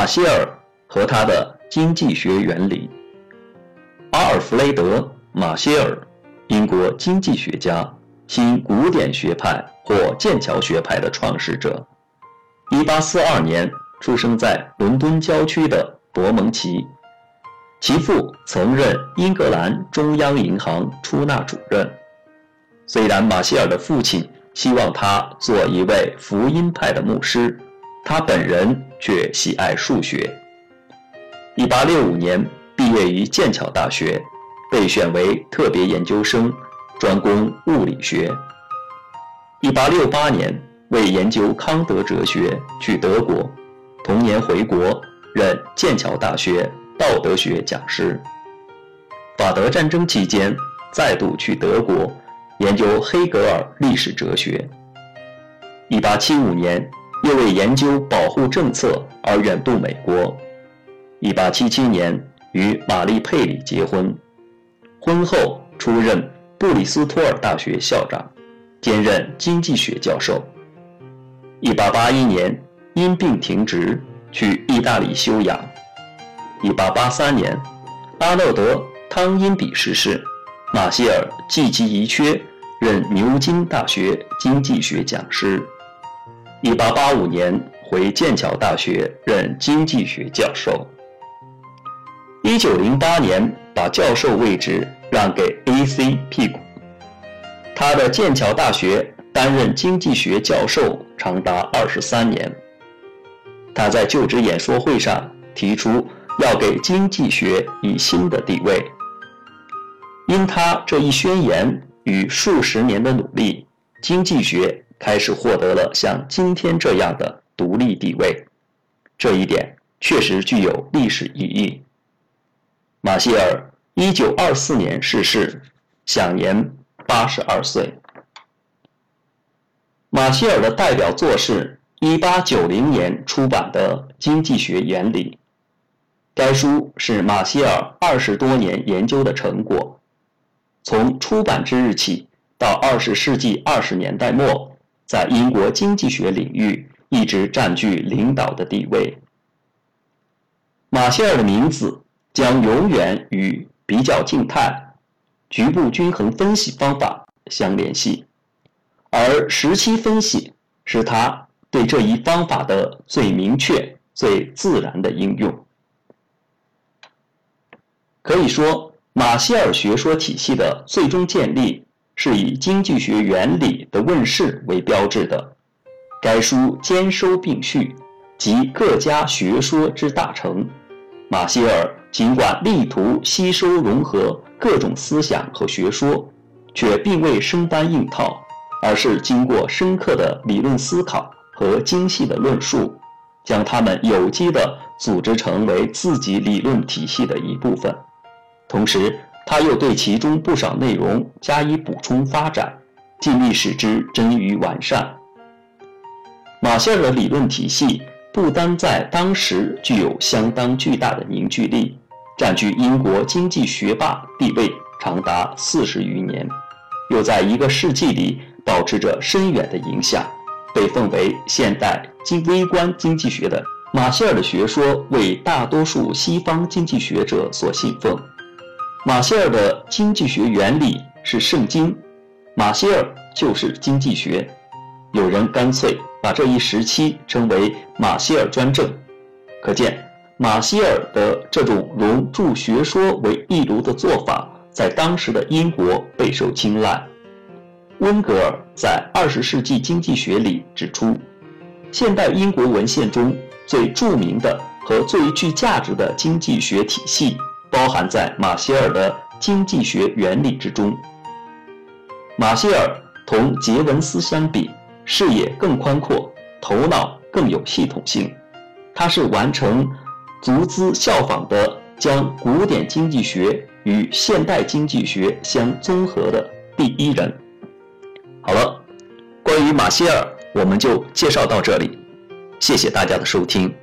马歇尔和他的经济学原理。阿尔弗雷德·马歇尔，英国经济学家，新古典学派或剑桥学派的创始者。1842年出生在伦敦郊区的伯蒙奇，其父曾任英格兰中央银行出纳主任。虽然马歇尔的父亲希望他做一位福音派的牧师，他本人却喜爱数学。1865年毕业于剑桥大学，被选为特别研究生，专攻物理学。1868年为研究康德哲学去德国，同年回国任剑桥大学道德学讲师。法德战争期间再度去德国。研究黑格尔历史哲学。一八七五年，又为研究保护政策而远渡美国。一八七七年，与玛丽佩里结婚，婚后出任布里斯托尔大学校长，兼任经济学教授。一八八一年，因病停职，去意大利休养。一八八三年，阿诺德·汤因比逝世，马歇尔继其遗缺。任牛津大学经济学讲师。一八八五年回剑桥大学任经济学教授。一九零八年把教授位置让给 A.C. 屁股。他的剑桥大学担任经济学教授长达二十三年。他在就职演说会上提出要给经济学以新的地位。因他这一宣言。与数十年的努力，经济学开始获得了像今天这样的独立地位，这一点确实具有历史意义。马歇尔一九二四年逝世，享年八十二岁。马歇尔的代表作是一八九零年出版的《经济学原理》，该书是马歇尔二十多年研究的成果。从出版之日起到二十世纪二十年代末，在英国经济学领域一直占据领导的地位。马歇尔的名字将永远与比较静态、局部均衡分析方法相联系，而时期分析是他对这一方法的最明确、最自然的应用。可以说。马歇尔学说体系的最终建立是以经济学原理的问世为标志的。该书兼收并蓄，集各家学说之大成。马歇尔尽管力图吸收融合各种思想和学说，却并未生搬硬套，而是经过深刻的理论思考和精细的论述，将它们有机地组织成为自己理论体系的一部分。同时，他又对其中不少内容加以补充发展，尽力使之臻于完善。马歇尔的理论体系不单在当时具有相当巨大的凝聚力，占据英国经济学霸地位长达四十余年，又在一个世纪里保持着深远的影响，被奉为现代经微观经济学的马歇尔的学说为大多数西方经济学者所信奉。马歇尔的经济学原理是圣经，马歇尔就是经济学。有人干脆把这一时期称为马歇尔专政，可见马歇尔的这种融铸学说为一炉的做法，在当时的英国备受青睐。温格尔在《二十世纪经济学》里指出，现代英国文献中最著名的和最具价值的经济学体系。包含在马歇尔的经济学原理之中。马歇尔同杰文斯相比，视野更宽阔，头脑更有系统性。他是完成足资效仿的，将古典经济学与现代经济学相综合的第一人。好了，关于马歇尔，我们就介绍到这里。谢谢大家的收听。